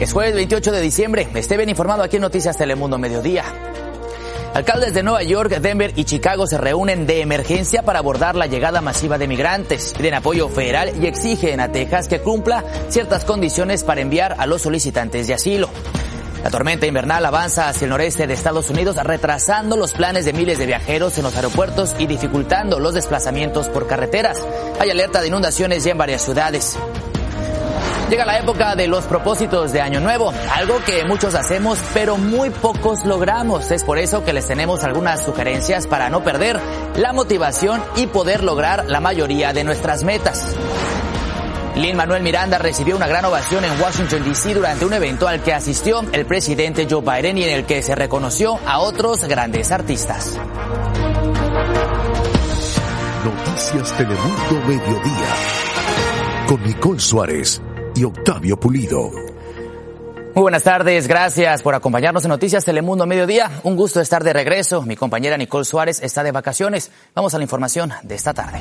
Es jueves 28 de diciembre. Esté bien informado aquí en Noticias Telemundo Mediodía. Alcaldes de Nueva York, Denver y Chicago se reúnen de emergencia para abordar la llegada masiva de migrantes. Piden apoyo federal y exigen a Texas que cumpla ciertas condiciones para enviar a los solicitantes de asilo. La tormenta invernal avanza hacia el noreste de Estados Unidos, retrasando los planes de miles de viajeros en los aeropuertos y dificultando los desplazamientos por carreteras. Hay alerta de inundaciones ya en varias ciudades. Llega la época de los propósitos de Año Nuevo, algo que muchos hacemos pero muy pocos logramos. Es por eso que les tenemos algunas sugerencias para no perder la motivación y poder lograr la mayoría de nuestras metas. Lin Manuel Miranda recibió una gran ovación en Washington, D.C. durante un evento al que asistió el presidente Joe Biden y en el que se reconoció a otros grandes artistas. Noticias Telemundo Mediodía con Nicole Suárez y Octavio Pulido. Muy buenas tardes, gracias por acompañarnos en Noticias Telemundo Mediodía. Un gusto estar de regreso. Mi compañera Nicole Suárez está de vacaciones. Vamos a la información de esta tarde.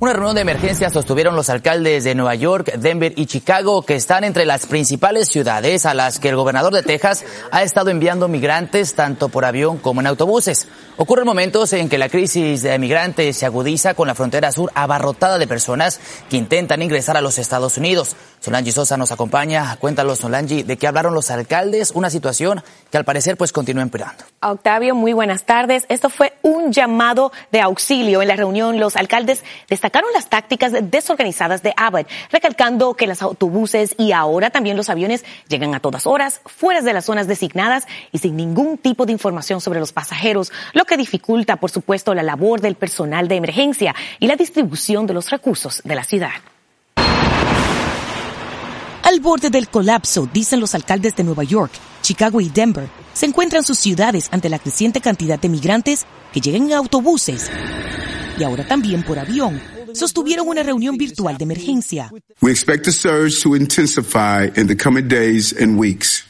Una reunión de emergencia sostuvieron los alcaldes de Nueva York, Denver y Chicago, que están entre las principales ciudades a las que el gobernador de Texas ha estado enviando migrantes tanto por avión como en autobuses. Ocurren momentos en que la crisis de migrantes se agudiza con la frontera sur abarrotada de personas que intentan ingresar a los Estados Unidos. Solange Sosa nos acompaña. Cuéntanos, Solange, de qué hablaron los alcaldes, una situación que al parecer pues continúa empeorando. Octavio, muy buenas tardes. Esto fue un llamado de auxilio. En la reunión, los alcaldes destacaron las tácticas desorganizadas de Abbott, recalcando que los autobuses y ahora también los aviones llegan a todas horas, fuera de las zonas designadas y sin ningún tipo de información sobre los pasajeros, lo que dificulta, por supuesto, la labor del personal de emergencia y la distribución de los recursos de la ciudad. Al borde del colapso, dicen los alcaldes de Nueva York, Chicago y Denver, se encuentran sus ciudades ante la creciente cantidad de migrantes que llegan en autobuses y ahora también por avión. Sostuvieron una reunión virtual de emergencia.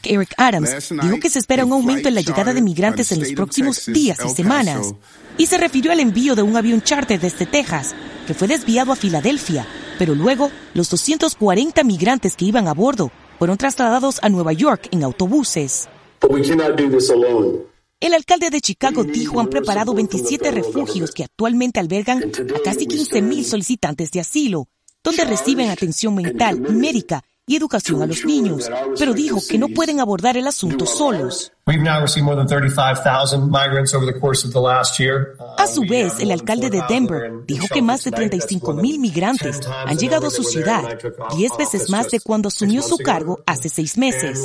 Eric Adams dijo que se espera un aumento en la llegada de migrantes en los próximos días y semanas y se refirió al envío de un avión charter desde Texas que fue desviado a Filadelfia pero luego los 240 migrantes que iban a bordo fueron trasladados a Nueva York en autobuses. El alcalde de Chicago dijo han preparado 27 refugios que actualmente albergan a casi 15.000 solicitantes de asilo, donde reciben atención mental, médica y educación a los niños, pero dijo que no pueden abordar el asunto solos. A su vez, el alcalde de Denver dijo que más de 35 mil migrantes han llegado a su ciudad, 10 veces más de cuando asumió su cargo hace seis meses.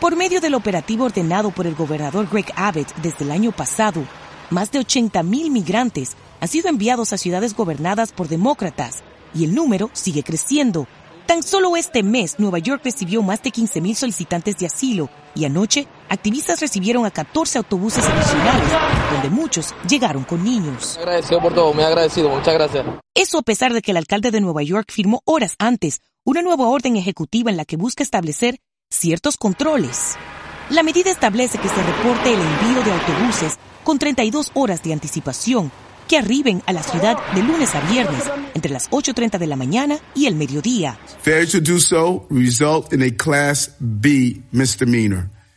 Por medio del operativo ordenado por el gobernador Greg Abbott desde el año pasado, más de 80 mil migrantes han sido enviados a ciudades gobernadas por demócratas y el número sigue creciendo Tan solo este mes, Nueva York recibió más de 15.000 solicitantes de asilo y anoche, activistas recibieron a 14 autobuses adicionales, donde muchos llegaron con niños. Agradecido por todo, muy agradecido, muchas gracias. Eso a pesar de que el alcalde de Nueva York firmó horas antes una nueva orden ejecutiva en la que busca establecer ciertos controles. La medida establece que se reporte el envío de autobuses con 32 horas de anticipación que arriben a la ciudad de lunes a viernes entre las 8.30 de la mañana y el mediodía.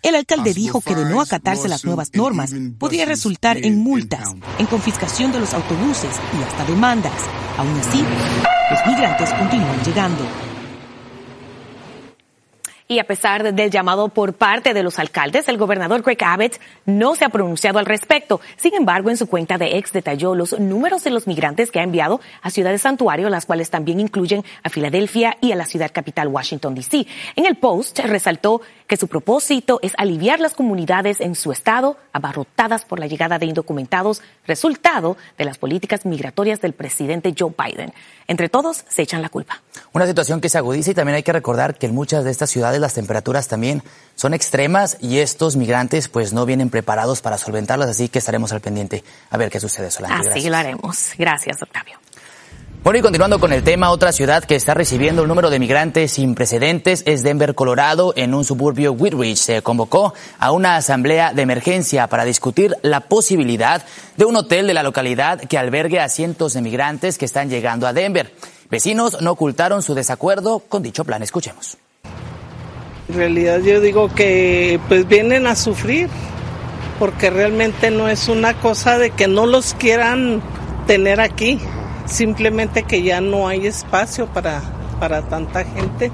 El alcalde dijo que de no acatarse las nuevas normas podría resultar en multas, en confiscación de los autobuses y hasta demandas. Aún así, los migrantes continúan llegando. Y a pesar del llamado por parte de los alcaldes, el gobernador Greg Abbott no se ha pronunciado al respecto. Sin embargo, en su cuenta de ex detalló los números de los migrantes que ha enviado a ciudades santuario, las cuales también incluyen a Filadelfia y a la ciudad capital Washington, D.C. En el post resaltó que su propósito es aliviar las comunidades en su estado abarrotadas por la llegada de indocumentados, resultado de las políticas migratorias del presidente Joe Biden. Entre todos se echan la culpa. Una situación que se agudiza y también hay que recordar que en muchas de estas ciudades las temperaturas también son extremas y estos migrantes pues no vienen preparados para solventarlas, así que estaremos al pendiente a ver qué sucede. Solange. Así lo haremos. Gracias, Octavio. Bueno, y continuando con el tema, otra ciudad que está recibiendo un número de migrantes sin precedentes es Denver, Colorado. En un suburbio Whitridge se convocó a una asamblea de emergencia para discutir la posibilidad de un hotel de la localidad que albergue a cientos de migrantes que están llegando a Denver. Vecinos no ocultaron su desacuerdo con dicho plan. Escuchemos. En realidad yo digo que pues vienen a sufrir porque realmente no es una cosa de que no los quieran tener aquí simplemente que ya no hay espacio para, para tanta gente.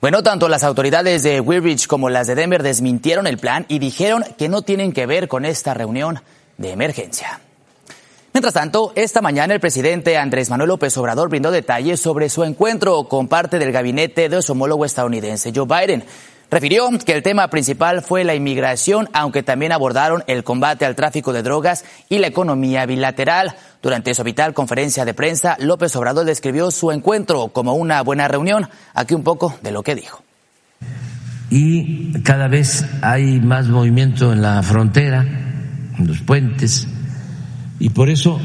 Bueno, tanto las autoridades de Weirich como las de Denver desmintieron el plan y dijeron que no tienen que ver con esta reunión de emergencia. Mientras tanto, esta mañana el presidente Andrés Manuel López Obrador brindó detalles sobre su encuentro con parte del gabinete de su homólogo estadounidense Joe Biden. Refirió que el tema principal fue la inmigración, aunque también abordaron el combate al tráfico de drogas y la economía bilateral. Durante su vital conferencia de prensa, López Obrador describió su encuentro como una buena reunión. Aquí un poco de lo que dijo. Y cada vez hay más movimiento en la frontera, en los puentes, y por eso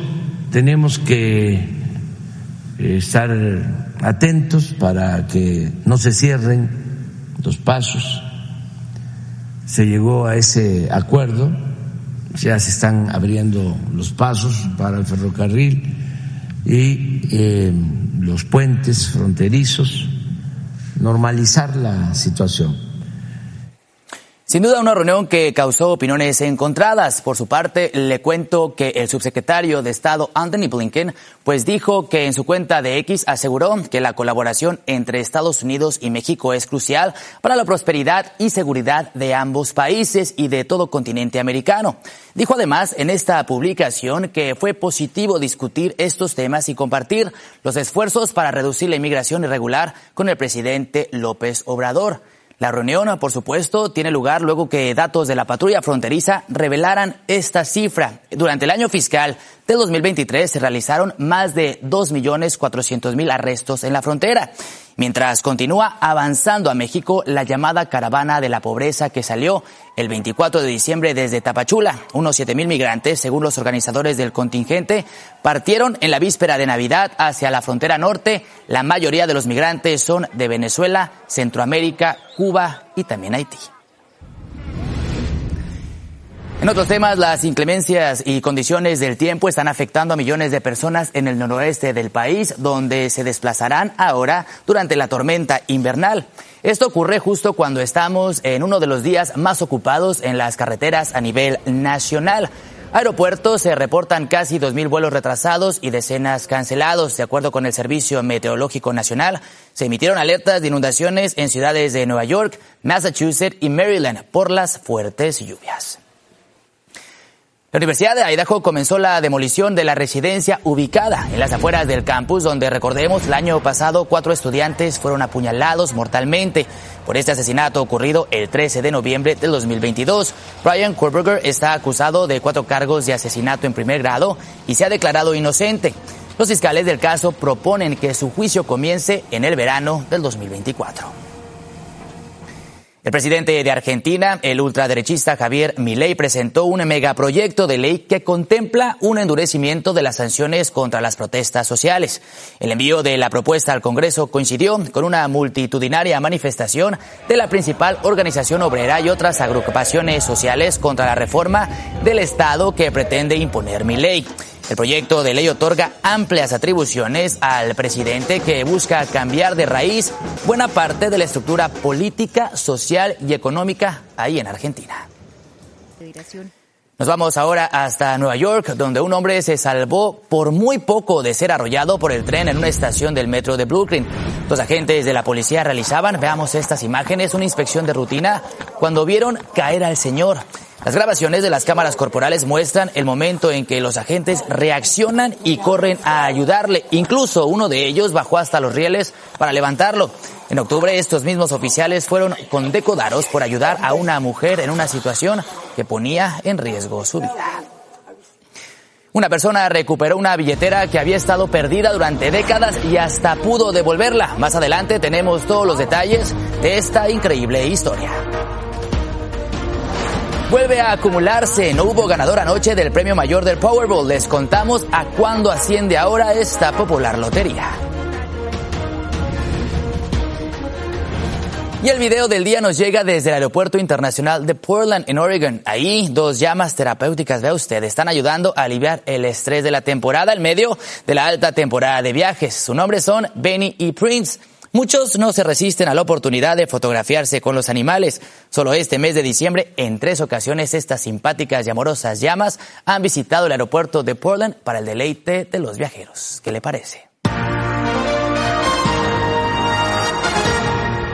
tenemos que eh, estar atentos para que no se cierren los pasos, se llegó a ese acuerdo, ya se están abriendo los pasos para el ferrocarril y eh, los puentes fronterizos, normalizar la situación. Sin duda una reunión que causó opiniones encontradas. Por su parte, le cuento que el subsecretario de Estado Anthony Blinken pues dijo que en su cuenta de X aseguró que la colaboración entre Estados Unidos y México es crucial para la prosperidad y seguridad de ambos países y de todo continente americano. Dijo además en esta publicación que fue positivo discutir estos temas y compartir los esfuerzos para reducir la inmigración irregular con el presidente López Obrador. La reunión, por supuesto, tiene lugar luego que datos de la patrulla fronteriza revelaran esta cifra. Durante el año fiscal de 2023 se realizaron más de 2.400.000 arrestos en la frontera. Mientras continúa avanzando a México la llamada caravana de la pobreza que salió el 24 de diciembre desde Tapachula. Unos 7.000 migrantes, según los organizadores del contingente, partieron en la víspera de Navidad hacia la frontera norte. La mayoría de los migrantes son de Venezuela, Centroamérica, Cuba y también Haití. En otros temas, las inclemencias y condiciones del tiempo están afectando a millones de personas en el noroeste del país, donde se desplazarán ahora durante la tormenta invernal. Esto ocurre justo cuando estamos en uno de los días más ocupados en las carreteras a nivel nacional. Aeropuertos se reportan casi 2.000 vuelos retrasados y decenas cancelados. De acuerdo con el Servicio Meteorológico Nacional, se emitieron alertas de inundaciones en ciudades de Nueva York, Massachusetts y Maryland por las fuertes lluvias. La Universidad de Idaho comenzó la demolición de la residencia ubicada en las afueras del campus, donde recordemos el año pasado cuatro estudiantes fueron apuñalados mortalmente por este asesinato ocurrido el 13 de noviembre del 2022. Brian Kohlberger está acusado de cuatro cargos de asesinato en primer grado y se ha declarado inocente. Los fiscales del caso proponen que su juicio comience en el verano del 2024. El presidente de Argentina, el ultraderechista Javier Milei, presentó un megaproyecto de ley que contempla un endurecimiento de las sanciones contra las protestas sociales. El envío de la propuesta al Congreso coincidió con una multitudinaria manifestación de la principal organización obrera y otras agrupaciones sociales contra la reforma del Estado que pretende imponer Milei. El proyecto de ley otorga amplias atribuciones al presidente que busca cambiar de raíz buena parte de la estructura política, social y económica ahí en Argentina. Nos vamos ahora hasta Nueva York, donde un hombre se salvó por muy poco de ser arrollado por el tren en una estación del metro de Brooklyn. Los agentes de la policía realizaban, veamos estas imágenes, una inspección de rutina cuando vieron caer al señor. Las grabaciones de las cámaras corporales muestran el momento en que los agentes reaccionan y corren a ayudarle. Incluso uno de ellos bajó hasta los rieles para levantarlo. En octubre estos mismos oficiales fueron condecorados por ayudar a una mujer en una situación que ponía en riesgo su vida. Una persona recuperó una billetera que había estado perdida durante décadas y hasta pudo devolverla. Más adelante tenemos todos los detalles de esta increíble historia. Vuelve a acumularse. No hubo ganador anoche del premio mayor del Powerball. Les contamos a cuándo asciende ahora esta popular lotería. Y el video del día nos llega desde el Aeropuerto Internacional de Portland, en Oregon. Ahí, dos llamas terapéuticas, vea usted, están ayudando a aliviar el estrés de la temporada en medio de la alta temporada de viajes. Su nombre son Benny y Prince. Muchos no se resisten a la oportunidad de fotografiarse con los animales. Solo este mes de diciembre, en tres ocasiones, estas simpáticas y amorosas llamas han visitado el aeropuerto de Portland para el deleite de los viajeros. ¿Qué le parece?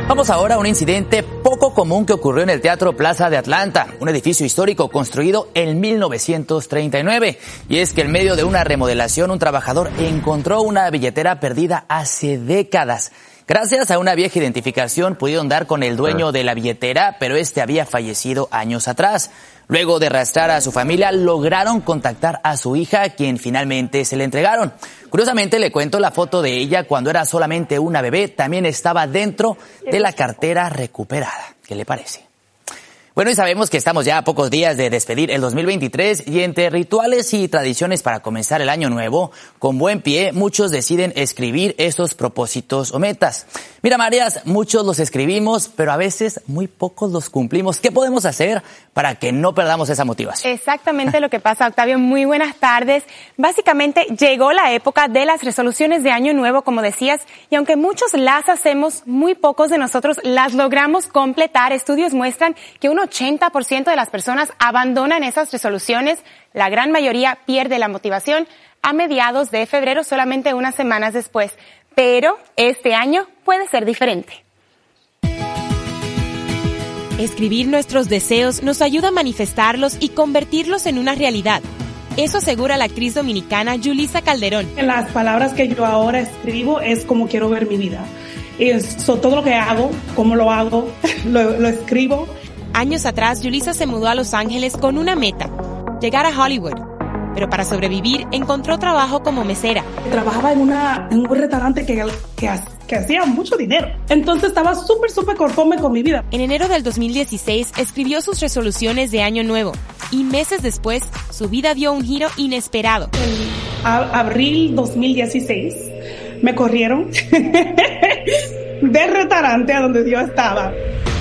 Vamos ahora a un incidente poco común que ocurrió en el Teatro Plaza de Atlanta, un edificio histórico construido en 1939. Y es que en medio de una remodelación un trabajador encontró una billetera perdida hace décadas. Gracias a una vieja identificación pudieron dar con el dueño de la billetera, pero este había fallecido años atrás. Luego de arrastrar a su familia, lograron contactar a su hija, quien finalmente se le entregaron. Curiosamente, le cuento la foto de ella cuando era solamente una bebé, también estaba dentro de la cartera recuperada. ¿Qué le parece? Bueno, y sabemos que estamos ya a pocos días de despedir el 2023 y entre rituales y tradiciones para comenzar el año nuevo, con buen pie, muchos deciden escribir esos propósitos o metas. Mira, Marías, muchos los escribimos, pero a veces muy pocos los cumplimos. ¿Qué podemos hacer para que no perdamos esa motivación? Exactamente lo que pasa, Octavio. Muy buenas tardes. Básicamente llegó la época de las resoluciones de año nuevo, como decías, y aunque muchos las hacemos, muy pocos de nosotros las logramos completar. Estudios muestran que uno 80% de las personas abandonan esas resoluciones, la gran mayoría pierde la motivación a mediados de febrero, solamente unas semanas después. Pero este año puede ser diferente. Escribir nuestros deseos nos ayuda a manifestarlos y convertirlos en una realidad. Eso asegura la actriz dominicana Julisa Calderón. Las palabras que yo ahora escribo es como quiero ver mi vida. Eso, todo lo que hago, cómo lo hago, lo, lo escribo Años atrás, Julissa se mudó a Los Ángeles con una meta, llegar a Hollywood. Pero para sobrevivir, encontró trabajo como mesera. Trabajaba en, una, en un restaurante que, que, que hacía mucho dinero. Entonces estaba súper, súper conforme con mi vida. En enero del 2016 escribió sus resoluciones de año nuevo y meses después su vida dio un giro inesperado. En abril 2016 me corrieron del restaurante a donde yo estaba.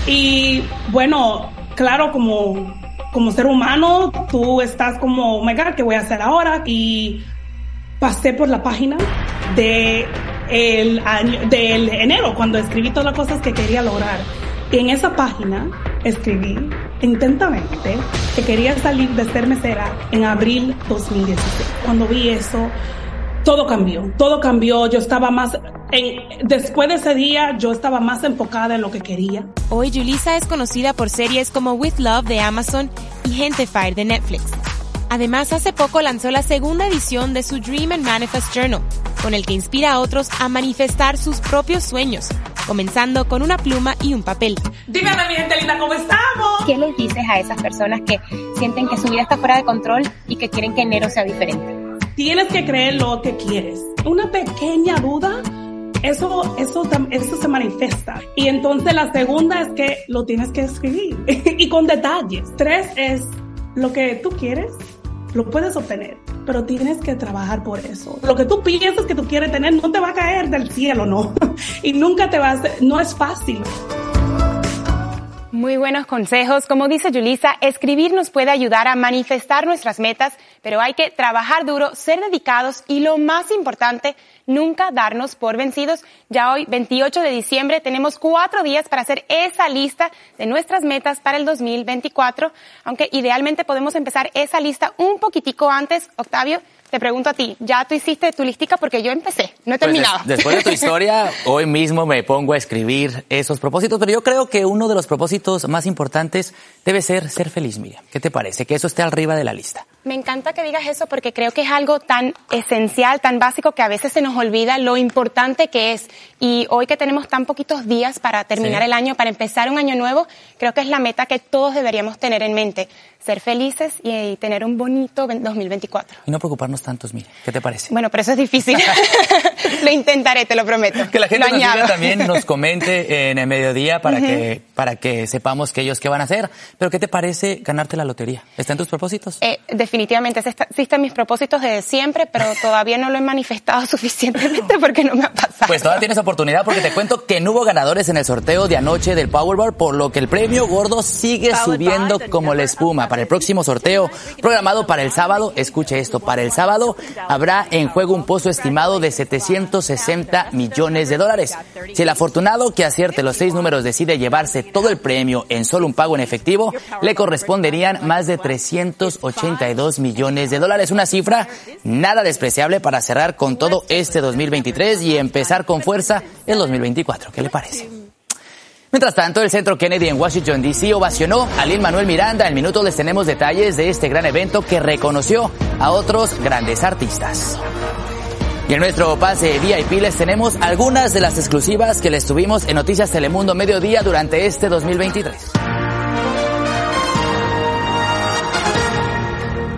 Y bueno, claro, como, como ser humano, tú estás como, oh my God, ¿qué voy a hacer ahora? Y pasé por la página de el año, del enero, cuando escribí todas las cosas que quería lograr. Y en esa página escribí intensamente que quería salir de ser mesera en abril 2016. Cuando vi eso, todo cambió, todo cambió. Yo estaba más, en, después de ese día, yo estaba más enfocada en lo que quería. Hoy Julissa es conocida por series como With Love de Amazon y Fire de Netflix. Además, hace poco lanzó la segunda edición de su Dream and Manifest Journal, con el que inspira a otros a manifestar sus propios sueños, comenzando con una pluma y un papel. Dime, mi gente linda, ¿cómo estamos? ¿Qué les dices a esas personas que sienten que su vida está fuera de control y que quieren que enero sea diferente? Tienes que creer lo que quieres. Una pequeña duda, eso, eso, eso se manifiesta. Y entonces la segunda es que lo tienes que escribir y con detalles. Tres es lo que tú quieres, lo puedes obtener, pero tienes que trabajar por eso. Lo que tú piensas que tú quieres tener no te va a caer del cielo, no. Y nunca te va a, no es fácil. Muy buenos consejos. Como dice Julisa, escribir nos puede ayudar a manifestar nuestras metas, pero hay que trabajar duro, ser dedicados y lo más importante, nunca darnos por vencidos. Ya hoy, 28 de diciembre, tenemos cuatro días para hacer esa lista de nuestras metas para el 2024, aunque idealmente podemos empezar esa lista un poquitico antes, Octavio, te pregunto a ti, ¿ya tú hiciste tu listica? Porque yo empecé, no he pues terminado. después de tu historia, hoy mismo me pongo a escribir esos propósitos, pero yo creo que uno de los propósitos más importantes debe ser ser feliz, Miriam. ¿Qué te parece? Que eso esté arriba de la lista. Me encanta que digas eso porque creo que es algo tan esencial, tan básico, que a veces se nos olvida lo importante que es. Y hoy que tenemos tan poquitos días para terminar el año, para empezar un año nuevo, creo que es la meta que todos deberíamos tener en mente ser felices y, tener un bonito 2024. Y no preocuparnos tantos, mire, ¿qué te parece? Bueno, pero eso es difícil. lo intentaré, te lo prometo. Que la gente lo nos también, nos comente en el mediodía para que para que sepamos que ellos qué van a hacer. Pero ¿qué te parece ganarte la lotería? ¿Está en tus propósitos? Eh, definitivamente, ese está- sí mis propósitos desde siempre, pero todavía no lo he manifestado suficientemente porque no me ha pasado. Pues todavía tienes oportunidad porque te cuento que no hubo ganadores en el sorteo de anoche del Powerball, por lo que el premio gordo sigue subiendo como la espuma. Para el próximo sorteo, programado para el sábado, escuche esto, para el sábado habrá en juego un pozo estimado de 760 millones de dólares. Si el afortunado que acierte los seis números decide llevarse todo el premio en solo un pago en efectivo, le corresponderían más de 382 millones de dólares. Una cifra nada despreciable para cerrar con todo este 2023 y empezar con fuerza el 2024. ¿Qué le parece? Mientras tanto, el Centro Kennedy en Washington, D.C. ovacionó a Lin Manuel Miranda. En minutos les tenemos detalles de este gran evento que reconoció a otros grandes artistas. Y en nuestro pase VIP les tenemos algunas de las exclusivas que les tuvimos en Noticias Telemundo Mediodía durante este 2023.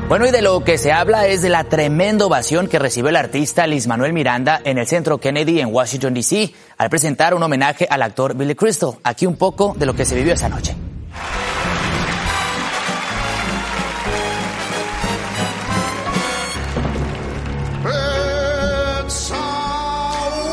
Bueno, y de lo que se habla es de la tremenda ovación que recibió el artista Liz Manuel Miranda en el Centro Kennedy en Washington, D.C., al presentar un homenaje al actor Billy Crystal. Aquí un poco de lo que se vivió esa noche.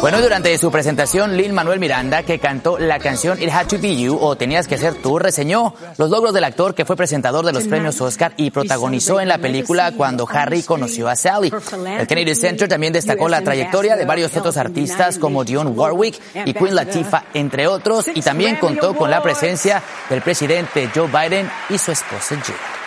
Bueno, durante su presentación, Lin Manuel Miranda, que cantó la canción It Had to Be You o Tenías que ser tú, reseñó los logros del actor que fue presentador de los premios Oscar y protagonizó en la película cuando Harry conoció a Sally. El Kennedy Center también destacó la trayectoria de varios otros artistas como Dionne Warwick y Queen Latifah, entre otros, y también contó con la presencia del presidente Joe Biden y su esposa Jill.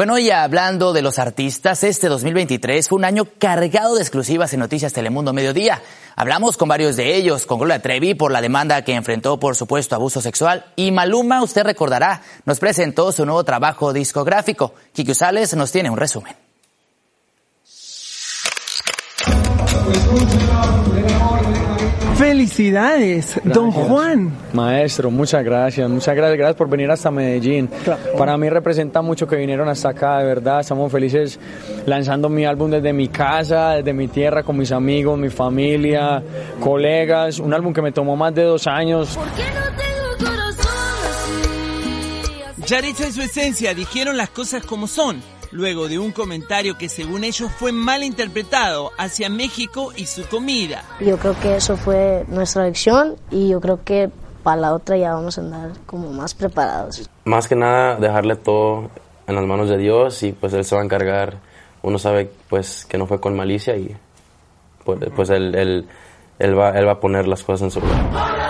Bueno, y hablando de los artistas, este 2023 fue un año cargado de exclusivas en Noticias Telemundo Mediodía. Hablamos con varios de ellos, con Gloria Trevi por la demanda que enfrentó por supuesto abuso sexual y Maluma, usted recordará, nos presentó su nuevo trabajo discográfico. Kiki Usales nos tiene un resumen. Felicidades, don Juan. Maestro, muchas gracias, muchas gracias, gracias por venir hasta Medellín. Para mí representa mucho que vinieron hasta acá, de verdad, estamos felices lanzando mi álbum desde mi casa, desde mi tierra, con mis amigos, mi familia, colegas, un álbum que me tomó más de dos años. Yaritza en su esencia dijeron las cosas como son, luego de un comentario que según ellos fue mal interpretado hacia México y su comida. Yo creo que eso fue nuestra lección y yo creo que para la otra ya vamos a andar como más preparados. Más que nada dejarle todo en las manos de Dios y pues Él se va a encargar. Uno sabe pues que no fue con malicia y pues, pues él, él, él, va, él va a poner las cosas en su lugar.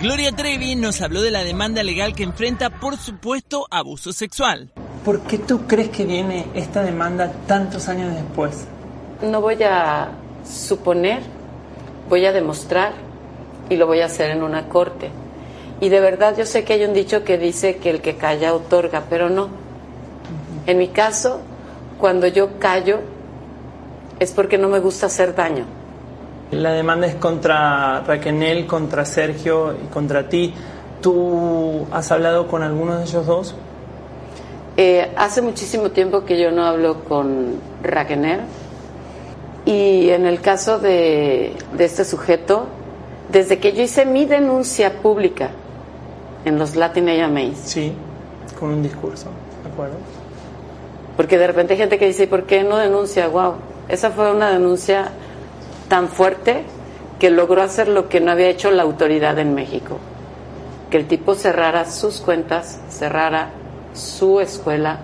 Gloria Trevi nos habló de la demanda legal que enfrenta por supuesto abuso sexual. ¿Por qué tú crees que viene esta demanda tantos años después? No voy a suponer, voy a demostrar y lo voy a hacer en una corte. Y de verdad yo sé que hay un dicho que dice que el que calla otorga, pero no. En mi caso, cuando yo callo es porque no me gusta hacer daño. La demanda es contra Raquel, contra Sergio y contra ti. ¿Tú has hablado con alguno de ellos dos? Eh, hace muchísimo tiempo que yo no hablo con Raquener y en el caso de, de este sujeto, desde que yo hice mi denuncia pública en los Latin AMAs. Sí, con un discurso, ¿de acuerdo? Porque de repente hay gente que dice, ¿y por qué no denuncia? Wow, esa fue una denuncia tan fuerte que logró hacer lo que no había hecho la autoridad en México. Que el tipo cerrara sus cuentas, cerrara su escuela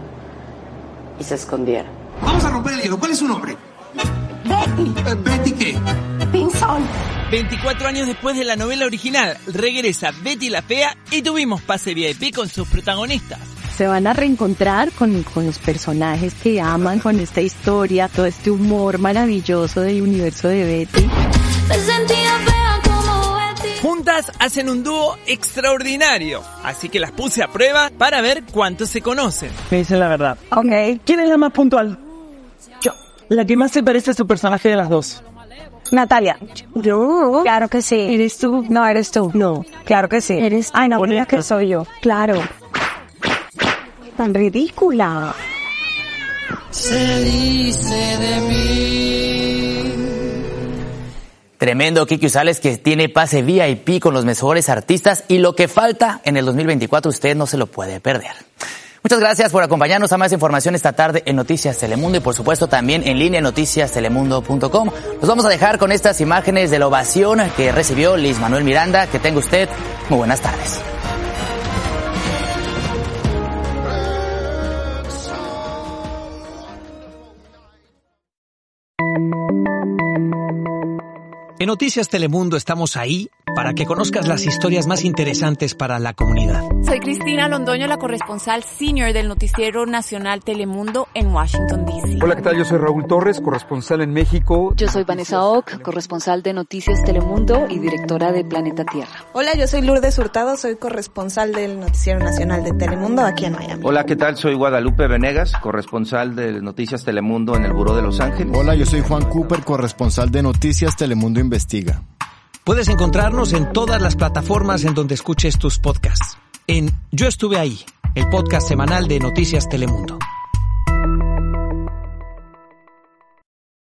y se escondiera. Vamos a romper el hielo. ¿Cuál es su nombre? Betty. ¿Betty qué? Pinzón. 24 años después de la novela original, regresa Betty la Fea y tuvimos pase VIP con sus protagonistas. Se van a reencontrar con, con los personajes que aman, con esta historia, todo este humor maravilloso del universo de Betty. Juntas hacen un dúo extraordinario, así que las puse a prueba para ver cuánto se conocen. Me dicen la verdad. Ok. ¿Quién es la más puntual? Yo. La que más se parece a su personaje de las dos. Natalia. Yo. Claro que sí. ¿Eres tú? No, eres tú. No. Claro que sí. Eres Ay, no, mira que soy yo. Claro. Tan ridícula. Se dice de mí Tremendo Kiki Usales que tiene pase VIP con los mejores artistas y lo que falta en el 2024 usted no se lo puede perder. Muchas gracias por acompañarnos a más información esta tarde en Noticias Telemundo y por supuesto también en línea noticiastelemundo.com. Nos vamos a dejar con estas imágenes de la ovación que recibió Liz Manuel Miranda. Que tenga usted muy buenas tardes. En Noticias Telemundo estamos ahí para que conozcas las historias más interesantes para la comunidad. Soy Cristina Londoño, la corresponsal senior del Noticiero Nacional Telemundo en Washington, D.C. Hola, ¿qué tal? Yo soy Raúl Torres, corresponsal en México. Yo soy Vanessa Ock, corresponsal de Noticias Telemundo y directora de Planeta Tierra. Hola, yo soy Lourdes Hurtado, soy corresponsal del Noticiero Nacional de Telemundo aquí en Miami. Hola, ¿qué tal? Soy Guadalupe Venegas, corresponsal de Noticias Telemundo en el Buró de Los Ángeles. Hola, yo soy Juan Cooper, corresponsal de Noticias Telemundo Puedes encontrarnos en todas las plataformas en donde escuches tus podcasts. En Yo estuve ahí, el podcast semanal de Noticias Telemundo.